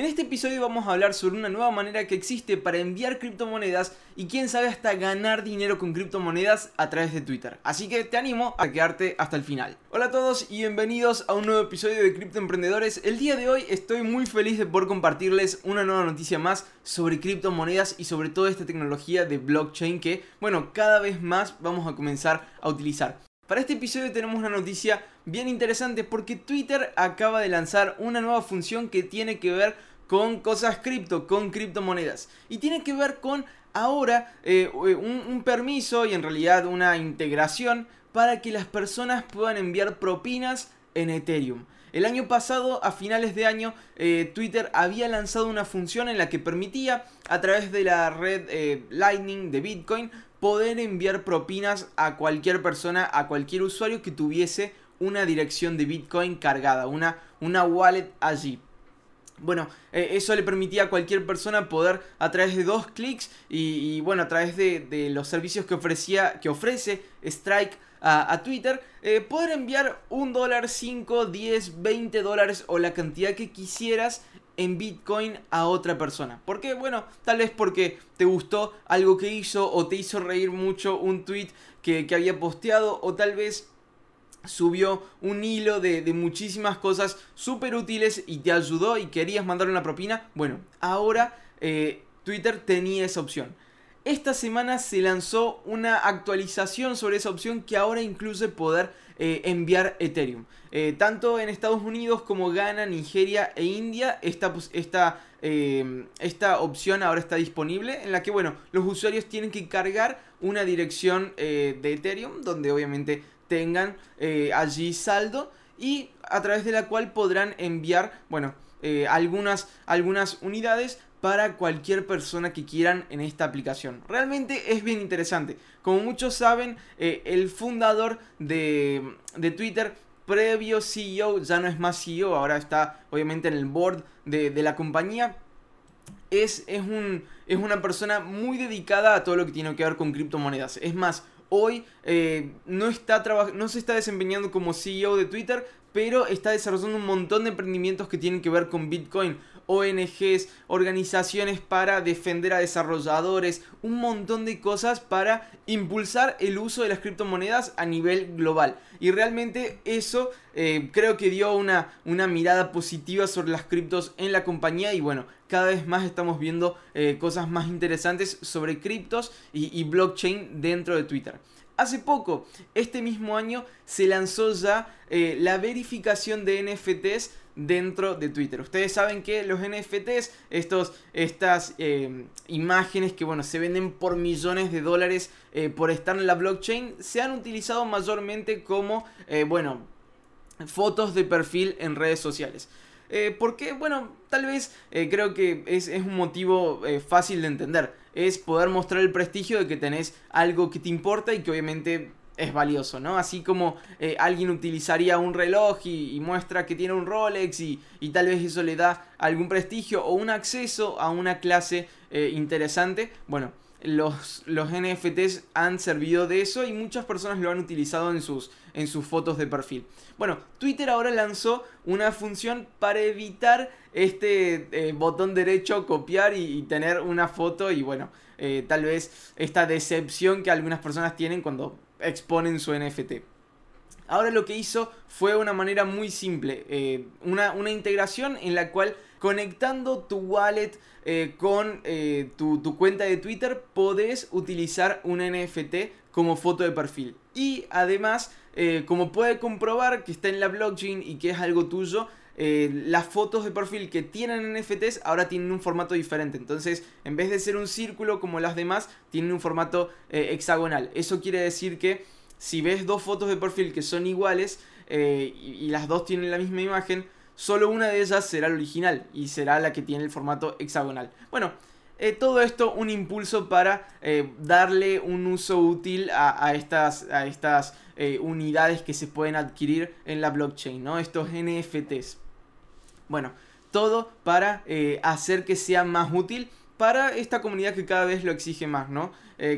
En este episodio vamos a hablar sobre una nueva manera que existe para enviar criptomonedas y quién sabe hasta ganar dinero con criptomonedas a través de Twitter. Así que te animo a quedarte hasta el final. Hola a todos y bienvenidos a un nuevo episodio de Cripto Emprendedores. El día de hoy estoy muy feliz de poder compartirles una nueva noticia más sobre criptomonedas y sobre toda esta tecnología de blockchain que, bueno, cada vez más vamos a comenzar a utilizar. Para este episodio tenemos una noticia bien interesante porque Twitter acaba de lanzar una nueva función que tiene que ver con cosas cripto, con criptomonedas. Y tiene que ver con ahora eh, un, permiso y en realidad una integración para que las personas puedan enviar propinas en Ethereum. El año pasado, a finales de año, eh, Twitter había lanzado una función en la que permitía, a través de la red eh, Lightning de Bitcoin, poder enviar propinas a cualquier persona, a cualquier usuario que tuviese una dirección de Bitcoin cargada, una, una wallet allí. Bueno, eh, eso le permitía a cualquier persona poder a través de dos clics y, bueno, a través de, los servicios que ofrecía, que ofrece Strike a, Twitter, eh, poder enviar un dólar, 5, 10, 20 dólares o la cantidad que quisieras en Bitcoin a otra persona. ¿Por qué? Bueno, tal vez porque te gustó algo que hizo o te hizo reír mucho un tweet que, había posteado o tal vez subió un hilo de, muchísimas cosas súper útiles y te ayudó y querías mandar una propina. Bueno, ahora eh, Twitter tenía esa opción. Esta semana se lanzó una actualización sobre esa opción que ahora incluye poder eh, enviar Ethereum. Eh, tanto en Estados Unidos como Ghana, Nigeria e India, esta, esta, esta opción ahora está disponible en la que, bueno, los usuarios tienen que cargar una dirección de Ethereum donde obviamente tengan allí saldo y a través de la cual podrán enviar, bueno, algunas, algunas unidades para cualquier persona que quieran en esta aplicación. Realmente es bien interesante. Como muchos saben, eh, el fundador de, Twitter, previo CEO, ya no es más CEO, ahora está obviamente en el board de, la compañía. Es, es, un, es una persona muy dedicada a todo lo que tiene que ver con criptomonedas. Es más, hoy eh, no, está no se está desempeñando como CEO de Twitter, pero está desarrollando un montón de emprendimientos que tienen que ver con Bitcoin. ONGs, organizaciones para defender a desarrolladores, un montón de cosas para impulsar el uso de las criptomonedas a nivel global. Y realmente eso eh, creo que dio una, una mirada positiva sobre las criptos en la compañía y bueno, cada vez más estamos viendo eh, cosas más interesantes sobre criptos y blockchain dentro de Twitter. Hace poco, este mismo año, se lanzó ya eh, la verificación de NFTs dentro de Twitter. Ustedes saben que los NFTs, estos, estas eh, imágenes que bueno, se venden por millones de dólares eh, por estar en la blockchain, se han utilizado mayormente como, bueno, fotos de perfil en redes sociales. Eh, porque, bueno, tal vez eh, creo que es, un motivo eh, fácil de entender. Es poder mostrar el prestigio de que tenés algo que te importa y que obviamente es valioso, ¿no? Así como alguien utilizaría un reloj y, muestra que tiene un Rolex y, tal vez eso le da algún prestigio o un acceso a una clase interesante. Bueno, los, los NFTs han servido de eso y muchas personas lo han utilizado en sus, en sus fotos de perfil. Bueno, Twitter ahora lanzó una función para evitar este eh, botón derecho, copiar y, tener una foto y bueno, eh, tal vez esta decepción que algunas personas tienen cuando exponen su NFT. Ahora lo que hizo fue una manera muy simple, eh, una, una integración en la cual conectando tu wallet eh, con eh, tu, cuenta de Twitter, podés utilizar un NFT como foto de perfil. Y además, como puede comprobar que está en la blockchain y que es algo tuyo, las fotos de perfil que tienen NFTs ahora tienen un formato diferente. Entonces, en vez de ser un círculo como las demás, tienen un formato hexagonal. Eso quiere decir que si ves dos fotos de perfil que son iguales y las dos tienen la misma imagen, solo una de ellas será la original y será la que tiene el formato hexagonal. Bueno, eh, todo esto un impulso para eh, darle un uso útil a, estas, a estas eh, unidades que se pueden adquirir en la blockchain, ¿no? Estos NFTs. Bueno, todo para hacer que sea más útil para esta comunidad que cada vez lo exige más, ¿no?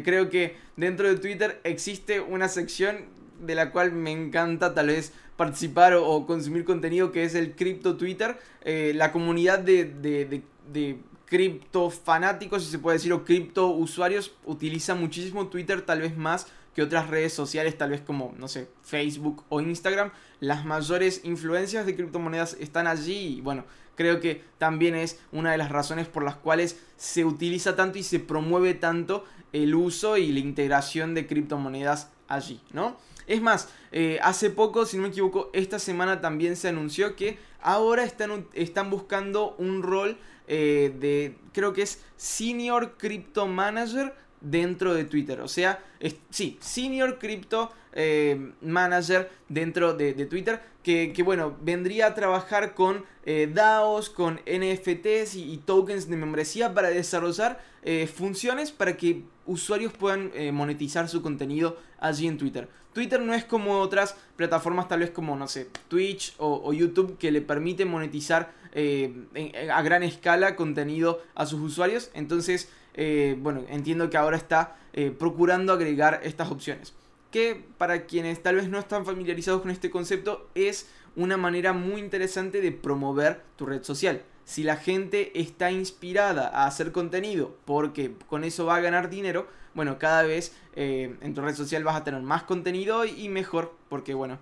creo que dentro de Twitter existe una sección de la cual me encanta tal vez participar o, consumir contenido, que es el Crypto Twitter, eh, la comunidad de, de, de, cripto fanáticos, si se puede decir, o cripto usuarios, utiliza muchísimo Twitter, tal vez más que otras redes sociales, tal vez como, no sé, Facebook o Instagram. Las mayores influencias de criptomonedas están allí y bueno, creo que también es una de las razones por las cuales se utiliza tanto y se promueve tanto el uso y la integración de criptomonedas allí, ¿no? Es más, eh, hace poco, si no me equivoco, esta semana también se anunció que ahora están, están buscando un rol eh, de, creo que es Senior Crypto Manager dentro de Twitter. O sea, sí, Senior Crypto eh, Manager dentro de, Twitter. Que, bueno, vendría a trabajar con eh, DAOs, con NFTs y, tokens de membresía para desarrollar eh, funciones para que usuarios puedan monetizar su contenido allí en Twitter. Twitter no es como otras plataformas tal vez como, no sé, Twitch o, YouTube que le permite monetizar a gran escala contenido a sus usuarios. Entonces, eh, bueno, entiendo que ahora está eh, procurando agregar estas opciones. Que para quienes tal vez no están familiarizados con este concepto es una manera muy interesante de promover tu red social. Si la gente está inspirada a hacer contenido porque con eso va a ganar dinero, bueno, cada vez eh, en tu red social vas a tener más contenido y mejor, porque bueno,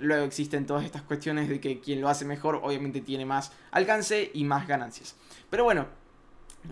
luego existen todas estas cuestiones de que quien lo hace mejor obviamente tiene más alcance y más ganancias. Pero bueno,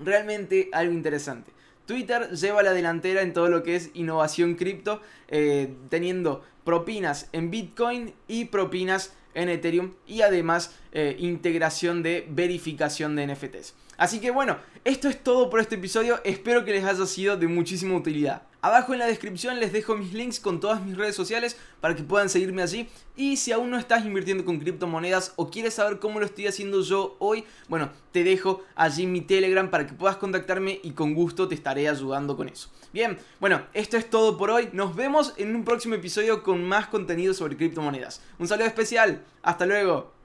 realmente algo interesante. Twitter lleva la delantera en todo lo que es innovación cripto, eh, teniendo propinas en Bitcoin y propinas en Ethereum y además eh, integración de verificación de NFTs. Así que bueno, esto es todo por este episodio, espero que les haya sido de muchísima utilidad. Abajo en la descripción les dejo mis links con todas mis redes sociales para que puedan seguirme allí. Y si aún no estás invirtiendo con criptomonedas o quieres saber cómo lo estoy haciendo yo hoy, bueno, te dejo allí mi Telegram para que puedas contactarme y con gusto te estaré ayudando con eso. Bien, bueno, esto es todo por hoy. Nos vemos en un próximo episodio con más contenido sobre criptomonedas. Un saludo especial. Hasta luego.